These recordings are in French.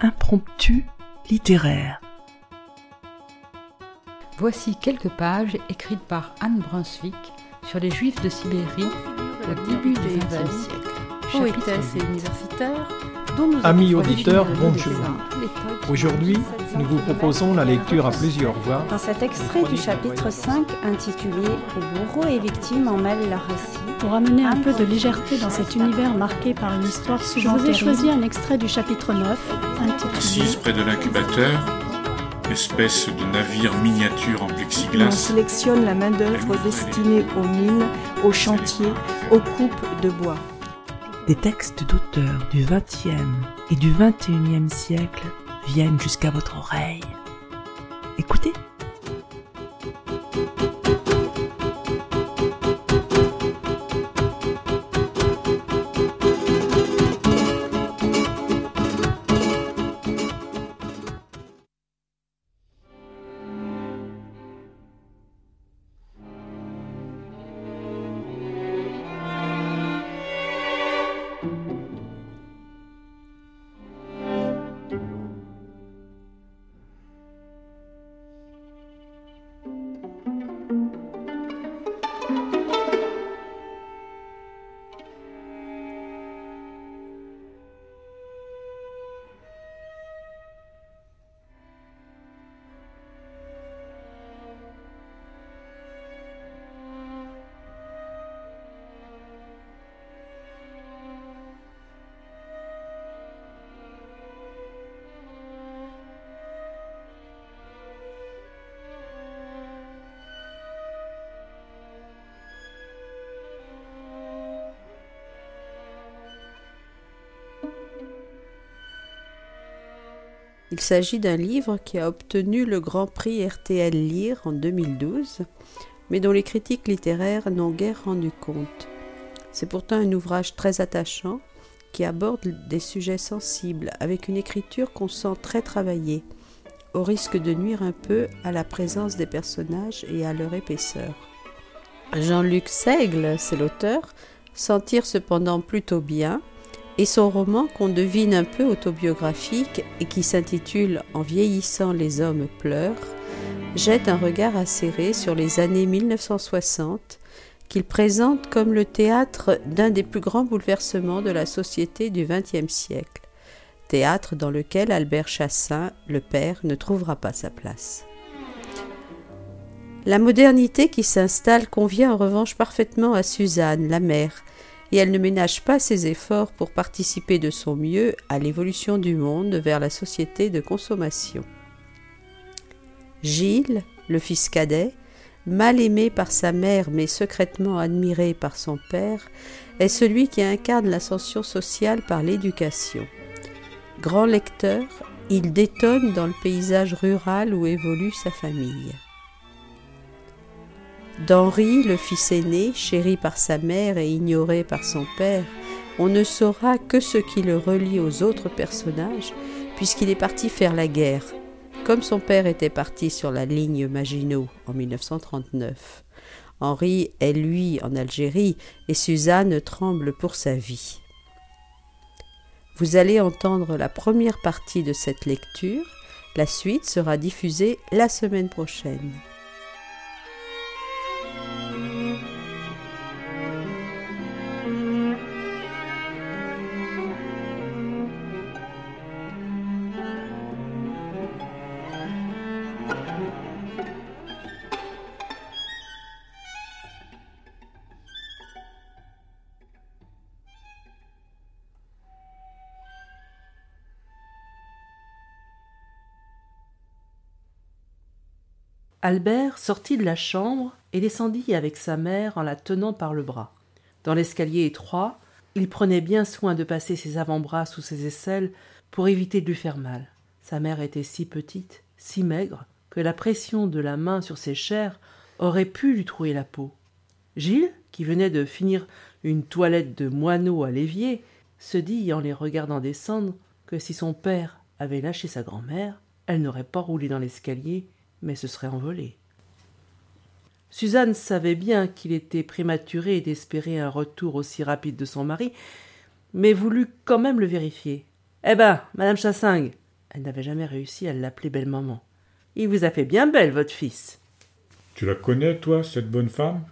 impromptu littéraire. Voici quelques pages écrites par Anne Brunswick sur les Juifs de Sibérie au début du XXe siècle. Poétesse et universitaire, Amis auditeurs, bonjour. Aujourd'hui, nous vous proposons la lecture à plusieurs voix. Dans cet extrait du chapitre 5 intitulé Où bourreaux et victimes en mêlent leur récit, pour amener un peu de légèreté dans cet univers marqué par une histoire souvent Je vous ai choisi un extrait du chapitre 9 intitulé Assise près de l'incubateur, espèce de navire miniature en plexiglas. On sélectionne la main-d'œuvre destinée aux mines, aux chantiers, aux coupes de bois. Des textes du XXe et du XXIe siècle viennent jusqu'à votre oreille. Écoutez. Il s'agit d'un livre qui a obtenu le Grand Prix RTL Lire en 2012, mais dont les critiques littéraires n'ont guère rendu compte. C'est pourtant un ouvrage très attachant qui aborde des sujets sensibles avec une écriture qu'on sent très travaillée, au risque de nuire un peu à la présence des personnages et à leur épaisseur. Jean-Luc Seigle, c'est l'auteur, s'en tire cependant plutôt bien, et son roman qu'on devine un peu autobiographique et qui s'intitule En vieillissant les hommes pleurent, jette un regard acéré sur les années 1960 qu'il présente comme le théâtre d'un des plus grands bouleversements de la société du XXe siècle, théâtre dans lequel Albert Chassin, le père, ne trouvera pas sa place. La modernité qui s'installe convient en revanche parfaitement à Suzanne, la mère, et elle ne ménage pas ses efforts pour participer de son mieux à l'évolution du monde vers la société de consommation. Gilles, le fils cadet, mal aimé par sa mère mais secrètement admiré par son père, est celui qui incarne l'ascension sociale par l'éducation. Grand lecteur, il détonne dans le paysage rural où évolue sa famille. D'Henri, le fils aîné, chéri par sa mère et ignoré par son père, on ne saura que ce qui le relie aux autres personnages, puisqu'il est parti faire la guerre, comme son père était parti sur la ligne Maginot en 1939. Henri est lui en Algérie et Suzanne tremble pour sa vie. Vous allez entendre la première partie de cette lecture, la suite sera diffusée la semaine prochaine. Albert sortit de la chambre et descendit avec sa mère en la tenant par le bras. Dans l'escalier étroit, il prenait bien soin de passer ses avant-bras sous ses aisselles pour éviter de lui faire mal. Sa mère était si petite, si maigre, que la pression de la main sur ses chairs aurait pu lui trouer la peau. Gilles, qui venait de finir une toilette de moineau à l'évier, se dit en les regardant descendre que si son père avait lâché sa grand-mère, elle n'aurait pas roulé dans l'escalier mais se serait envolé. Suzanne savait bien qu'il était prématuré d'espérer un retour aussi rapide de son mari, mais voulut quand même le vérifier. Eh ben, madame Chassingue, Elle n'avait jamais réussi à l'appeler belle maman. Il vous a fait bien belle, votre fils. Tu la connais, toi, cette bonne femme?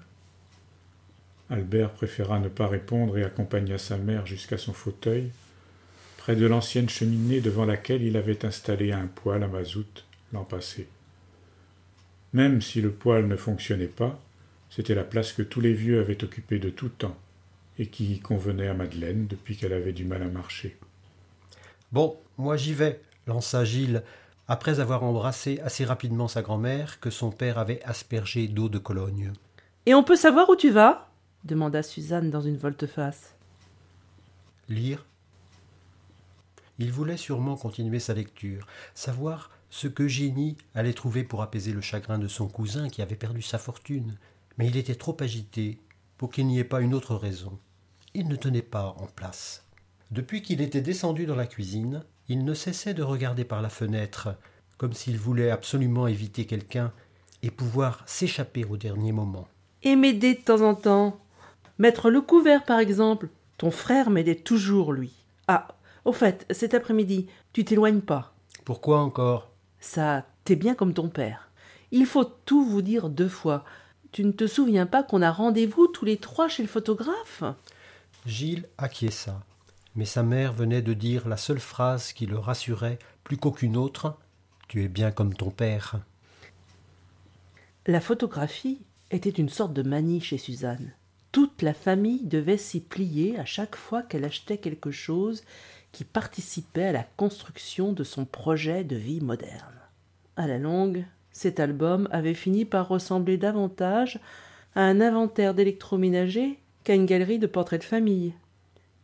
Albert préféra ne pas répondre et accompagna sa mère jusqu'à son fauteuil, près de l'ancienne cheminée devant laquelle il avait installé un poêle à mazout l'an passé. Même si le poêle ne fonctionnait pas, c'était la place que tous les vieux avaient occupée de tout temps, et qui convenait à Madeleine depuis qu'elle avait du mal à marcher. Bon, moi j'y vais, lança Gilles, après avoir embrassé assez rapidement sa grand-mère que son père avait aspergée d'eau de Cologne. Et on peut savoir où tu vas? demanda Suzanne dans une volte-face. Lire? Il voulait sûrement continuer sa lecture, savoir ce que Génie allait trouver pour apaiser le chagrin de son cousin qui avait perdu sa fortune, mais il était trop agité pour qu'il n'y ait pas une autre raison. Il ne tenait pas en place. Depuis qu'il était descendu dans la cuisine, il ne cessait de regarder par la fenêtre, comme s'il voulait absolument éviter quelqu'un et pouvoir s'échapper au dernier moment. Et m'aider de temps en temps. Mettre le couvert, par exemple. Ton frère m'aidait toujours, lui. Ah, au fait, cet après-midi, tu t'éloignes pas. Pourquoi encore? Ça, t'es bien comme ton père. Il faut tout vous dire deux fois. Tu ne te souviens pas qu'on a rendez-vous tous les trois chez le photographe? Gilles acquiesça, mais sa mère venait de dire la seule phrase qui le rassurait plus qu'aucune autre Tu es bien comme ton père. La photographie était une sorte de manie chez Suzanne. Toute la famille devait s'y plier à chaque fois qu'elle achetait quelque chose qui participait à la construction de son projet de vie moderne. À la longue, cet album avait fini par ressembler davantage à un inventaire d'électroménager qu'à une galerie de portraits de famille.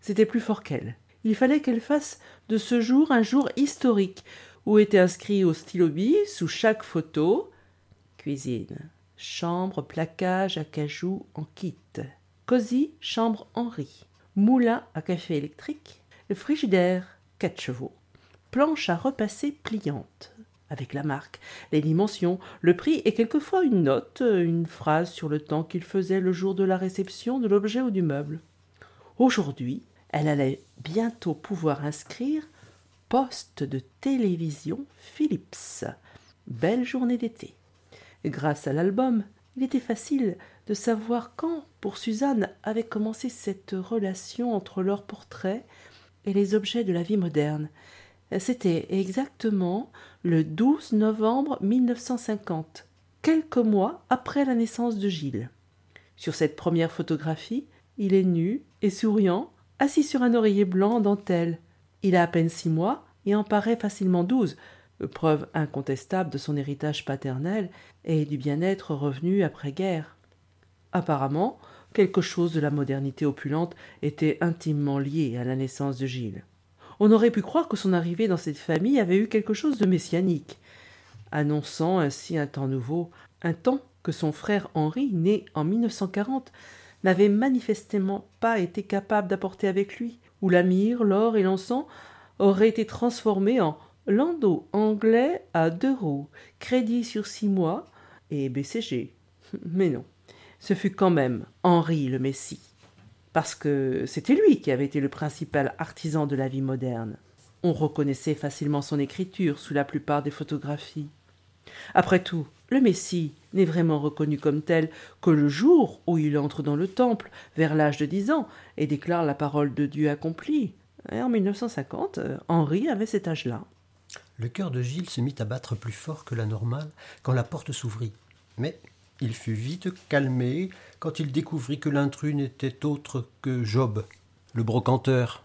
C'était plus fort qu'elle. Il fallait qu'elle fasse de ce jour un jour historique, où était inscrit au stylo sous chaque photo cuisine, chambre, placage à en kit, cosy, chambre Henri, moulin à café électrique, frigidaire, quatre chevaux, planche à repasser pliante, avec la marque, les dimensions, le prix et quelquefois une note, une phrase sur le temps qu'il faisait le jour de la réception de l'objet ou du meuble. Aujourd'hui, elle allait bientôt pouvoir inscrire poste de télévision Philips. Belle journée d'été. Grâce à l'album, il était facile de savoir quand, pour Suzanne, avait commencé cette relation entre leurs portraits et les objets de la vie moderne, c'était exactement le 12 novembre 1950, quelques mois après la naissance de Gilles. Sur cette première photographie, il est nu et souriant, assis sur un oreiller blanc en dentelle. Il a à peine six mois et en paraît facilement douze, preuve incontestable de son héritage paternel et du bien-être revenu après-guerre. Apparemment, quelque chose de la modernité opulente était intimement lié à la naissance de Gilles. On aurait pu croire que son arrivée dans cette famille avait eu quelque chose de messianique, annonçant ainsi un temps nouveau, un temps que son frère Henri, né en 1940, n'avait manifestement pas été capable d'apporter avec lui, où la myrrhe, l'or et l'encens auraient été transformés en landau anglais à deux roues, crédit sur six mois et BCG. Mais non, ce fut quand même Henri le Messie parce que c'était lui qui avait été le principal artisan de la vie moderne. On reconnaissait facilement son écriture sous la plupart des photographies. Après tout, le Messie n'est vraiment reconnu comme tel que le jour où il entre dans le temple, vers l'âge de dix ans, et déclare la parole de Dieu accomplie. Et en 1950, Henri avait cet âge-là. Le cœur de Gilles se mit à battre plus fort que la normale quand la porte s'ouvrit. Mais il fut vite calmé quand il découvrit que l'intrus n'était autre que Job, le brocanteur.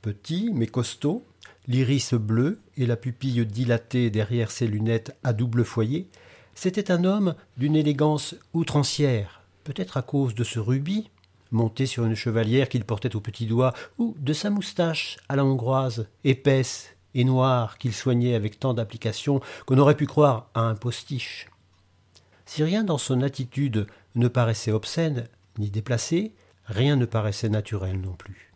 Petit mais costaud, l'iris bleu et la pupille dilatée derrière ses lunettes à double foyer, c'était un homme d'une élégance outrancière, peut-être à cause de ce rubis, monté sur une chevalière qu'il portait au petit doigt, ou de sa moustache à la hongroise, épaisse et noire qu'il soignait avec tant d'application qu'on aurait pu croire à un postiche. Si rien dans son attitude ne paraissait obscène ni déplacé, rien ne paraissait naturel non plus.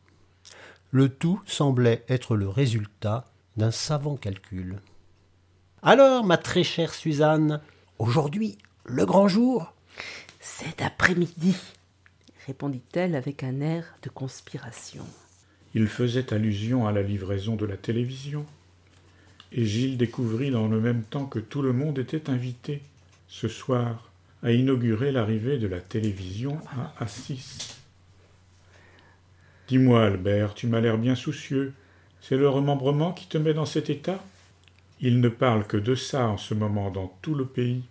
Le tout semblait être le résultat d'un savant calcul. Alors, ma très chère Suzanne, aujourd'hui, le grand jour? Cet après-midi, répondit-elle avec un air de conspiration. Il faisait allusion à la livraison de la télévision. et Gilles découvrit dans le même temps que tout le monde était invité, ce soir, à inaugurer l'arrivée de la télévision à Assis. Dis-moi, Albert, tu m'as l'air bien soucieux. C'est le remembrement qui te met dans cet état? Il ne parle que de ça en ce moment dans tout le pays.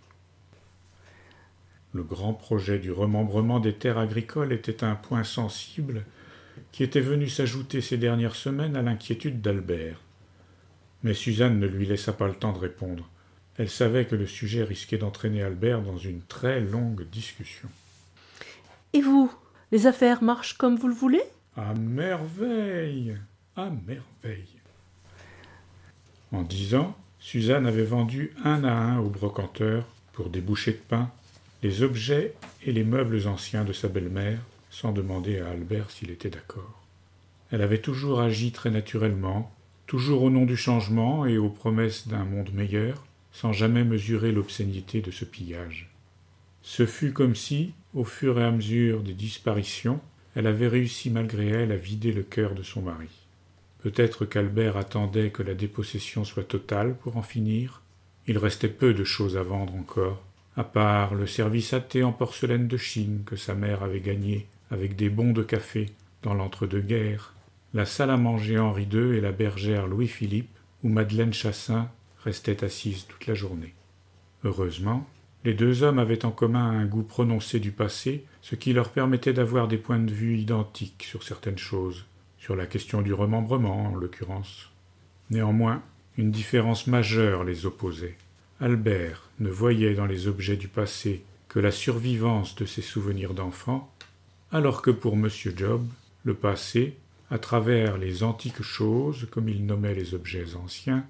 Le grand projet du remembrement des terres agricoles était un point sensible qui était venu s'ajouter ces dernières semaines à l'inquiétude d'Albert. Mais Suzanne ne lui laissa pas le temps de répondre. Elle savait que le sujet risquait d'entraîner Albert dans une très longue discussion. Et vous Les affaires marchent comme vous le voulez? À merveille! À merveille! En dix ans, Suzanne avait vendu un à un au brocanteur, pour des bouchées de pain, les objets et les meubles anciens de sa belle-mère, sans demander à Albert s'il était d'accord. Elle avait toujours agi très naturellement, toujours au nom du changement et aux promesses d'un monde meilleur, sans jamais mesurer l'obscénité de ce pillage. Ce fut comme si, au fur et à mesure des disparitions, elle avait réussi malgré elle à vider le cœur de son mari. Peut-être qu'Albert attendait que la dépossession soit totale pour en finir. Il restait peu de choses à vendre encore, à part le service à thé en porcelaine de Chine que sa mère avait gagné avec des bons de café dans l'entre-deux-guerres, la salle à manger Henri II et la bergère Louis-Philippe, où Madeleine Chassin restait assise toute la journée. Heureusement, les deux hommes avaient en commun un goût prononcé du passé, ce qui leur permettait d'avoir des points de vue identiques sur certaines choses, sur la question du remembrement en l'occurrence. Néanmoins, une différence majeure les opposait. Albert ne voyait dans les objets du passé que la survivance de ses souvenirs d'enfant, alors que pour M. Job, le passé, à travers les antiques choses, comme il nommait les objets anciens,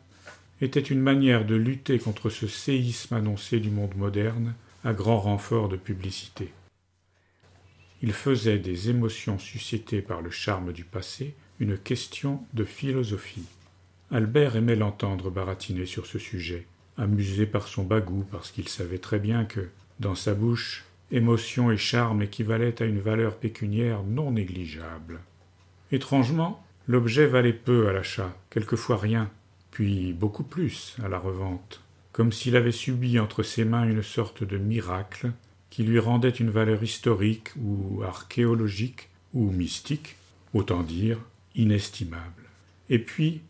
était une manière de lutter contre ce séisme annoncé du monde moderne à grand renfort de publicité. Il faisait des émotions suscitées par le charme du passé une question de philosophie. Albert aimait l'entendre baratiner sur ce sujet, amusé par son bagout parce qu'il savait très bien que, dans sa bouche, émotion et charme équivalaient à une valeur pécuniaire non négligeable. Étrangement, l'objet valait peu à l'achat, quelquefois rien, puis beaucoup plus à la revente, comme s'il avait subi entre ses mains une sorte de miracle qui lui rendait une valeur historique ou archéologique ou mystique, autant dire inestimable. Et puis,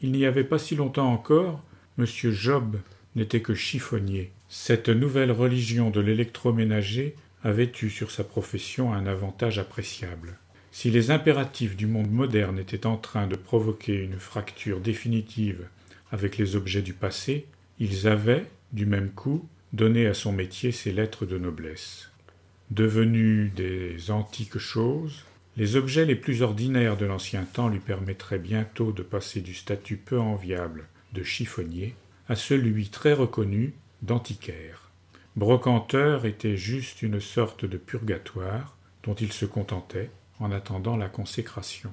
il n'y avait pas si longtemps encore, M. Job n'était que chiffonnier. Cette nouvelle religion de l'électroménager avait eu sur sa profession un avantage appréciable. Si les impératifs du monde moderne étaient en train de provoquer une fracture définitive avec les objets du passé, ils avaient, du même coup, donné à son métier ses lettres de noblesse. Devenus des antiques choses, les objets les plus ordinaires de l'ancien temps lui permettraient bientôt de passer du statut peu enviable de chiffonnier à celui très reconnu d'antiquaire. Brocanteur était juste une sorte de purgatoire dont il se contentait en attendant la consécration.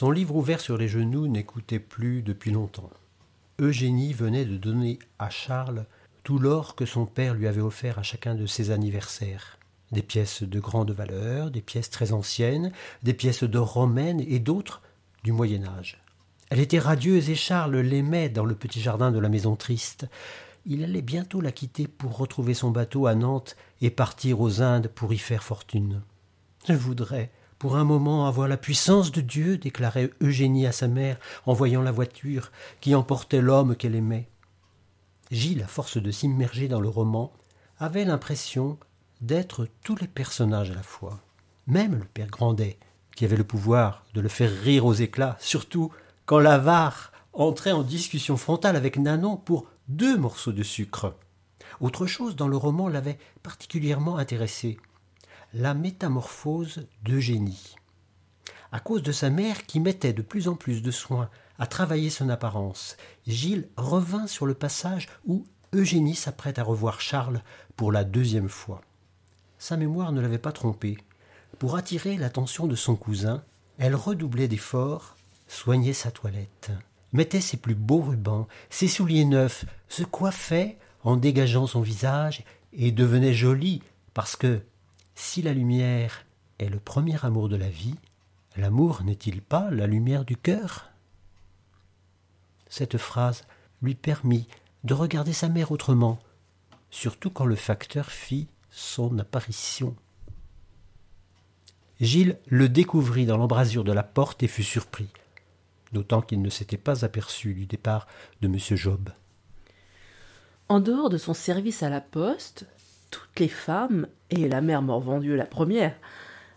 Son livre ouvert sur les genoux n'écoutait plus depuis longtemps. Eugénie venait de donner à Charles tout l'or que son père lui avait offert à chacun de ses anniversaires. Des pièces de grande valeur, des pièces très anciennes, des pièces d'or romaine et d'autres du Moyen Âge. Elle était radieuse et Charles l'aimait dans le petit jardin de la maison triste. Il allait bientôt la quitter pour retrouver son bateau à Nantes et partir aux Indes pour y faire fortune. Je voudrais, pour un moment avoir la puissance de Dieu, déclarait Eugénie à sa mère en voyant la voiture qui emportait l'homme qu'elle aimait. Gilles, à force de s'immerger dans le roman, avait l'impression d'être tous les personnages à la fois, même le père Grandet, qui avait le pouvoir de le faire rire aux éclats, surtout quand l'avare entrait en discussion frontale avec Nanon pour deux morceaux de sucre. Autre chose dans le roman l'avait particulièrement intéressé la métamorphose d'Eugénie. À cause de sa mère qui mettait de plus en plus de soin à travailler son apparence, Gilles revint sur le passage où Eugénie s'apprête à revoir Charles pour la deuxième fois. Sa mémoire ne l'avait pas trompé. Pour attirer l'attention de son cousin, elle redoublait d'efforts, soignait sa toilette, mettait ses plus beaux rubans, ses souliers neufs, se coiffait en dégageant son visage et devenait jolie parce que si la lumière est le premier amour de la vie, l'amour n'est-il pas la lumière du cœur? Cette phrase lui permit de regarder sa mère autrement, surtout quand le facteur fit son apparition. Gilles le découvrit dans l'embrasure de la porte et fut surpris, d'autant qu'il ne s'était pas aperçu du départ de M. Job. En dehors de son service à la poste, toutes les femmes, et la mère Morvendieu la première,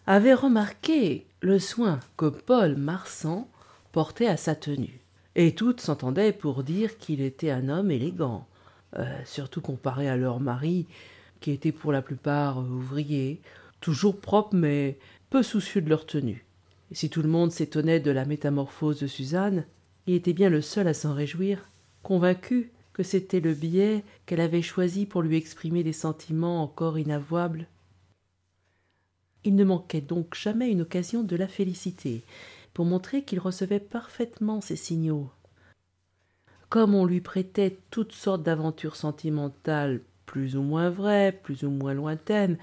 avaient remarqué le soin que Paul Marsan portait à sa tenue et toutes s'entendaient pour dire qu'il était un homme élégant, euh, surtout comparé à leur mari, qui étaient pour la plupart ouvriers, toujours propres mais peu soucieux de leur tenue. Si tout le monde s'étonnait de la métamorphose de Suzanne, il était bien le seul à s'en réjouir, convaincu que c'était le biais qu'elle avait choisi pour lui exprimer des sentiments encore inavouables. Il ne manquait donc jamais une occasion de la féliciter, pour montrer qu'il recevait parfaitement ces signaux. Comme on lui prêtait toutes sortes d'aventures sentimentales plus ou moins vraies, plus ou moins lointaines,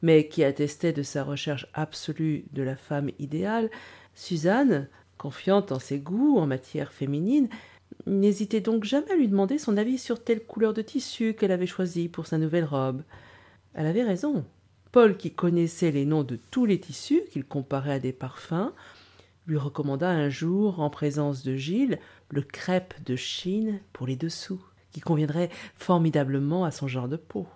mais qui attestaient de sa recherche absolue de la femme idéale, Suzanne, confiante en ses goûts en matière féminine, n'hésitait donc jamais à lui demander son avis sur telle couleur de tissu qu'elle avait choisie pour sa nouvelle robe. Elle avait raison. Paul, qui connaissait les noms de tous les tissus qu'il comparait à des parfums, lui recommanda un jour, en présence de Gilles, le crêpe de Chine pour les dessous, qui conviendrait formidablement à son genre de peau.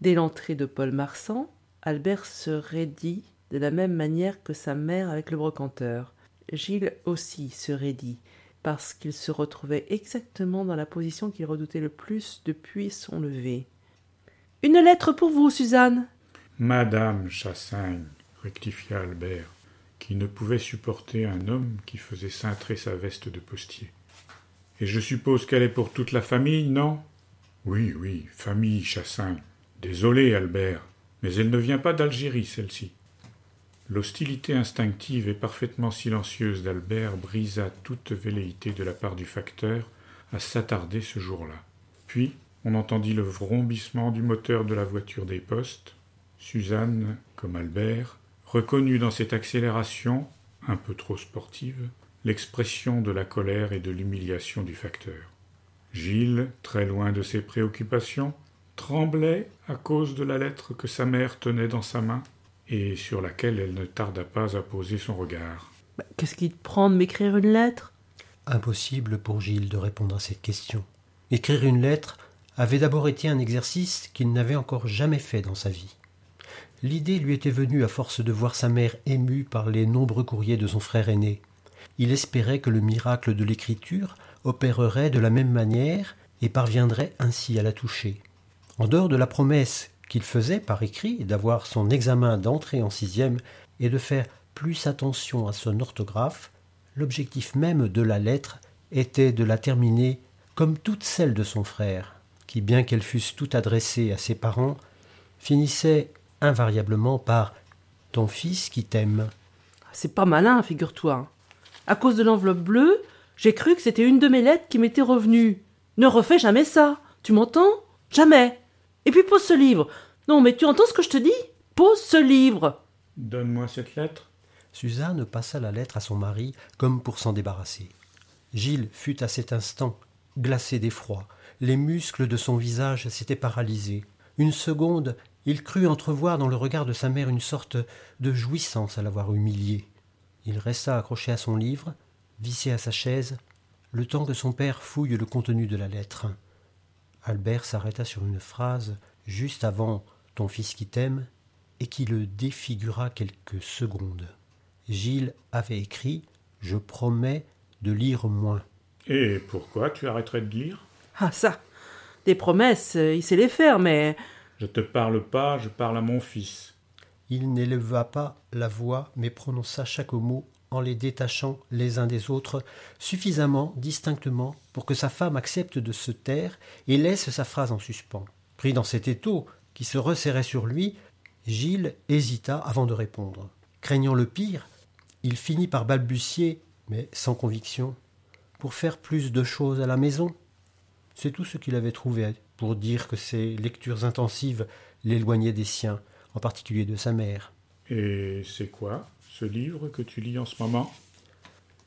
Dès l'entrée de Paul Marsan, Albert se raidit de la même manière que sa mère avec le brocanteur. Gilles aussi se raidit, parce qu'il se retrouvait exactement dans la position qu'il redoutait le plus depuis son lever. Une lettre pour vous, Suzanne. Madame Chassagne, rectifia Albert qui ne pouvait supporter un homme qui faisait cintrer sa veste de postier. Et je suppose qu'elle est pour toute la famille, non? Oui, oui, famille, Chassin. Désolé, Albert, mais elle ne vient pas d'Algérie, celle-ci. L'hostilité instinctive et parfaitement silencieuse d'Albert brisa toute velléité de la part du facteur à s'attarder ce jour-là. Puis, on entendit le vrombissement du moteur de la voiture des postes. Suzanne, comme Albert, reconnut dans cette accélération, un peu trop sportive, l'expression de la colère et de l'humiliation du facteur. Gilles, très loin de ses préoccupations, tremblait à cause de la lettre que sa mère tenait dans sa main et sur laquelle elle ne tarda pas à poser son regard. Bah, qu'est-ce qui te prend de m'écrire une lettre? Impossible pour Gilles de répondre à cette question. Écrire une lettre avait d'abord été un exercice qu'il n'avait encore jamais fait dans sa vie. L'idée lui était venue à force de voir sa mère émue par les nombreux courriers de son frère aîné. Il espérait que le miracle de l'écriture opérerait de la même manière et parviendrait ainsi à la toucher. En dehors de la promesse qu'il faisait par écrit d'avoir son examen d'entrée en sixième et de faire plus attention à son orthographe, l'objectif même de la lettre était de la terminer comme toutes celles de son frère, qui, bien qu'elles fussent toutes adressées à ses parents, finissaient invariablement par ton fils qui t'aime. C'est pas malin, figure-toi. À cause de l'enveloppe bleue, j'ai cru que c'était une de mes lettres qui m'était revenue. Ne refais jamais ça. Tu m'entends? Jamais. Et puis pose ce livre. Non, mais tu entends ce que je te dis? Pose ce livre. Donne-moi cette lettre. Suzanne passa la lettre à son mari comme pour s'en débarrasser. Gilles fut à cet instant glacé d'effroi. Les muscles de son visage s'étaient paralysés. Une seconde, il crut entrevoir dans le regard de sa mère une sorte de jouissance à l'avoir humilié. Il resta accroché à son livre, vissé à sa chaise, le temps que son père fouille le contenu de la lettre. Albert s'arrêta sur une phrase juste avant Ton fils qui t'aime, et qui le défigura quelques secondes. Gilles avait écrit Je promets de lire moins. Et pourquoi tu arrêterais de lire? Ah, ça Des promesses, il sait les faire, mais. Je te parle pas, je parle à mon fils. Il n'éleva pas la voix, mais prononça chaque mot en les détachant les uns des autres suffisamment distinctement pour que sa femme accepte de se taire et laisse sa phrase en suspens. Pris dans cet étau qui se resserrait sur lui, Gilles hésita avant de répondre. Craignant le pire, il finit par balbutier, mais sans conviction, pour faire plus de choses à la maison. C'est tout ce qu'il avait trouvé pour dire que ses lectures intensives l'éloignaient des siens, en particulier de sa mère. Et c'est quoi? Ce livre que tu lis en ce moment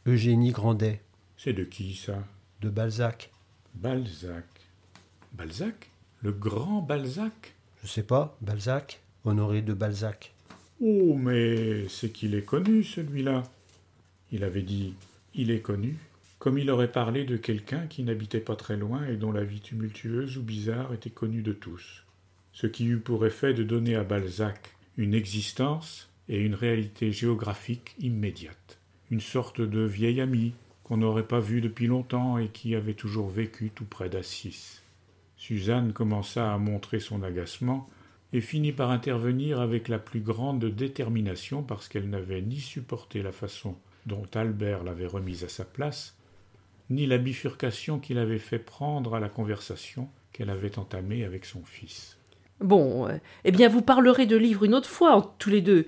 Eugénie Grandet. C'est de qui ça? De Balzac. Balzac. Balzac? Le grand Balzac? Je sais pas, Balzac. Honoré de Balzac. Oh, mais c'est qu'il est connu, celui-là. Il avait dit Il est connu, comme il aurait parlé de quelqu'un qui n'habitait pas très loin et dont la vie tumultueuse ou bizarre était connue de tous. Ce qui eut pour effet de donner à Balzac une existence et une réalité géographique immédiate. Une sorte de vieil ami qu'on n'aurait pas vu depuis longtemps et qui avait toujours vécu tout près d'Assis. Suzanne commença à montrer son agacement et finit par intervenir avec la plus grande détermination parce qu'elle n'avait ni supporté la façon dont Albert l'avait remise à sa place, ni la bifurcation qu'il avait fait prendre à la conversation qu'elle avait entamée avec son fils. Bon, euh, eh bien vous parlerez de livres une autre fois, tous les deux.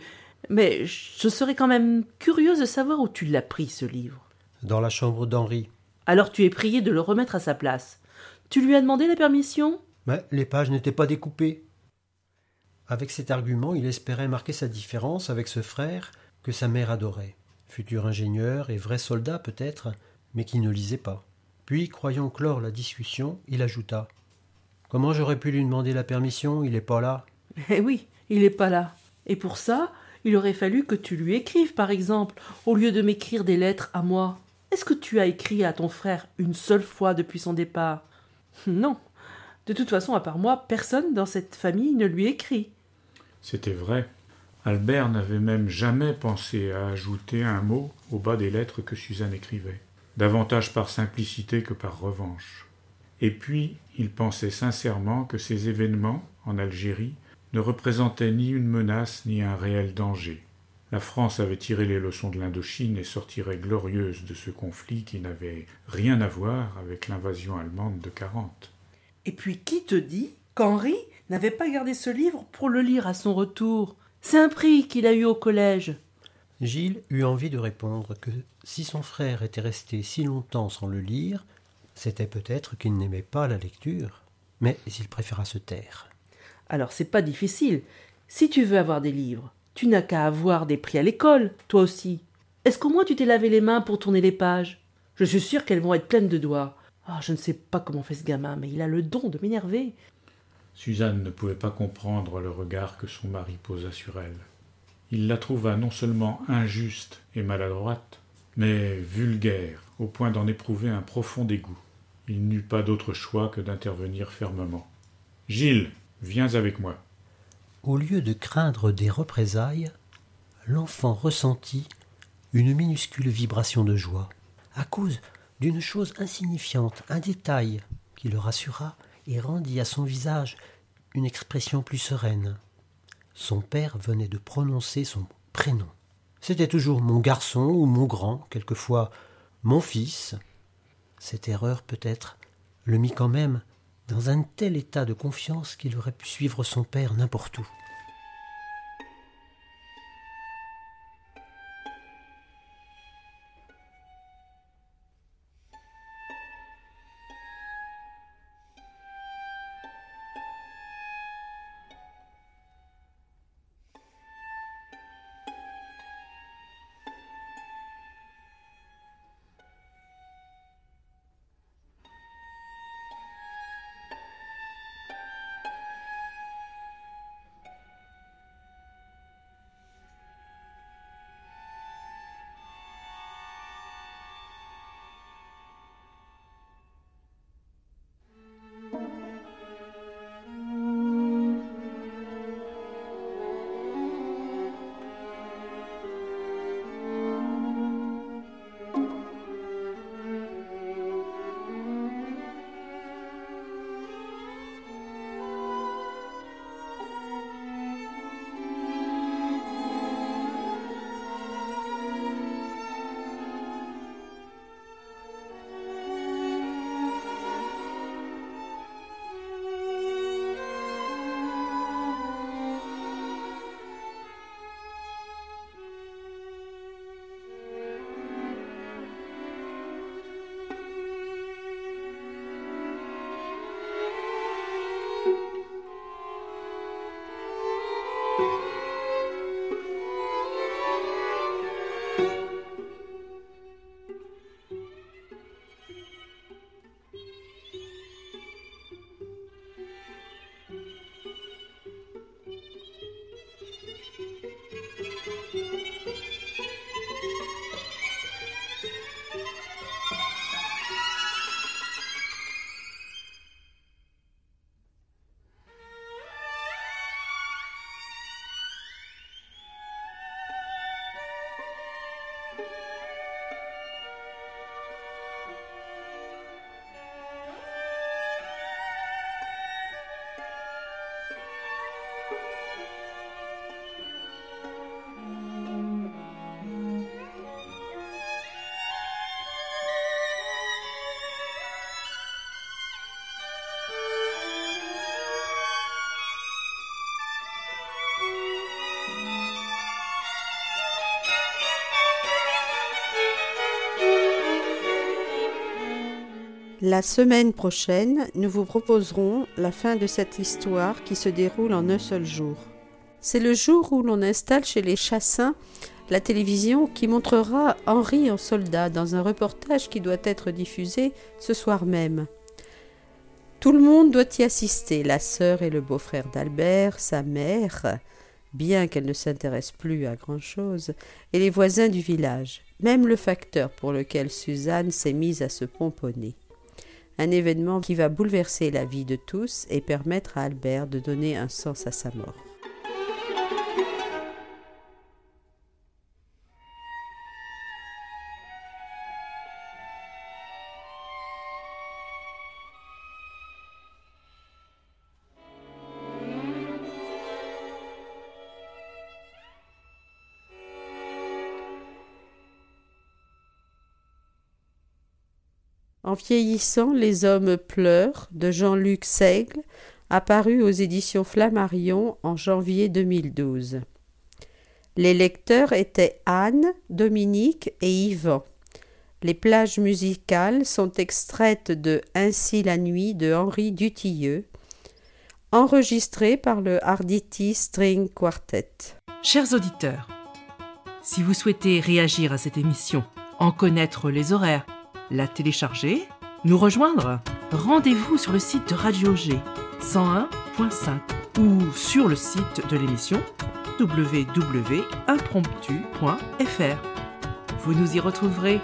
Mais je serais quand même curieuse de savoir où tu l'as pris, ce livre. Dans la chambre d'Henri. Alors tu es prié de le remettre à sa place. Tu lui as demandé la permission? Mais les pages n'étaient pas découpées. Avec cet argument, il espérait marquer sa différence avec ce frère que sa mère adorait, futur ingénieur et vrai soldat peut-être, mais qui ne lisait pas. Puis, croyant clore la discussion, il ajouta Comment j'aurais pu lui demander la permission? Il n'est pas là. Eh oui, il n'est pas là. Et pour ça, il aurait fallu que tu lui écrives, par exemple, au lieu de m'écrire des lettres à moi. Est-ce que tu as écrit à ton frère une seule fois depuis son départ? Non. De toute façon, à part moi, personne dans cette famille ne lui écrit. C'était vrai. Albert n'avait même jamais pensé à ajouter un mot au bas des lettres que Suzanne écrivait, davantage par simplicité que par revanche. Et puis, il pensait sincèrement que ces événements, en Algérie, ne représentaient ni une menace ni un réel danger. La France avait tiré les leçons de l'Indochine et sortirait glorieuse de ce conflit qui n'avait rien à voir avec l'invasion allemande de 40. Et puis qui te dit qu'Henri n'avait pas gardé ce livre pour le lire à son retour? C'est un prix qu'il a eu au collège. Gilles eut envie de répondre que si son frère était resté si longtemps sans le lire, c'était peut-être qu'il n'aimait pas la lecture, mais il préféra se taire. Alors c'est pas difficile. Si tu veux avoir des livres, tu n'as qu'à avoir des prix à l'école, toi aussi. Est-ce qu'au moins tu t'es lavé les mains pour tourner les pages? Je suis sûre qu'elles vont être pleines de doigts. Ah, je ne sais pas comment fait ce gamin, mais il a le don de m'énerver. Suzanne ne pouvait pas comprendre le regard que son mari posa sur elle. Il la trouva non seulement injuste et maladroite, mais vulgaire, au point d'en éprouver un profond dégoût. Il n'eut pas d'autre choix que d'intervenir fermement. Gilles, Viens avec moi. Au lieu de craindre des représailles, l'enfant ressentit une minuscule vibration de joie, à cause d'une chose insignifiante, un détail qui le rassura et rendit à son visage une expression plus sereine. Son père venait de prononcer son prénom. C'était toujours mon garçon ou mon grand, quelquefois mon fils. Cette erreur peut-être le mit quand même dans un tel état de confiance qu'il aurait pu suivre son père n'importe où. La semaine prochaine, nous vous proposerons la fin de cette histoire qui se déroule en un seul jour. C'est le jour où l'on installe chez les Chassins la télévision qui montrera Henri en soldat dans un reportage qui doit être diffusé ce soir même. Tout le monde doit y assister, la sœur et le beau-frère d'Albert, sa mère, bien qu'elle ne s'intéresse plus à grand-chose, et les voisins du village, même le facteur pour lequel Suzanne s'est mise à se pomponner un événement qui va bouleverser la vie de tous et permettre à Albert de donner un sens à sa mort. En vieillissant, les hommes pleurent de Jean-Luc Seigle, apparu aux éditions Flammarion en janvier 2012. Les lecteurs étaient Anne, Dominique et Yvan. Les plages musicales sont extraites de Ainsi la nuit de Henri Dutilleux, enregistré par le Arditi String Quartet. Chers auditeurs, si vous souhaitez réagir à cette émission, en connaître les horaires, la télécharger, nous rejoindre, rendez-vous sur le site de Radio G 101.5 ou sur le site de l'émission www.impromptu.fr. Vous nous y retrouverez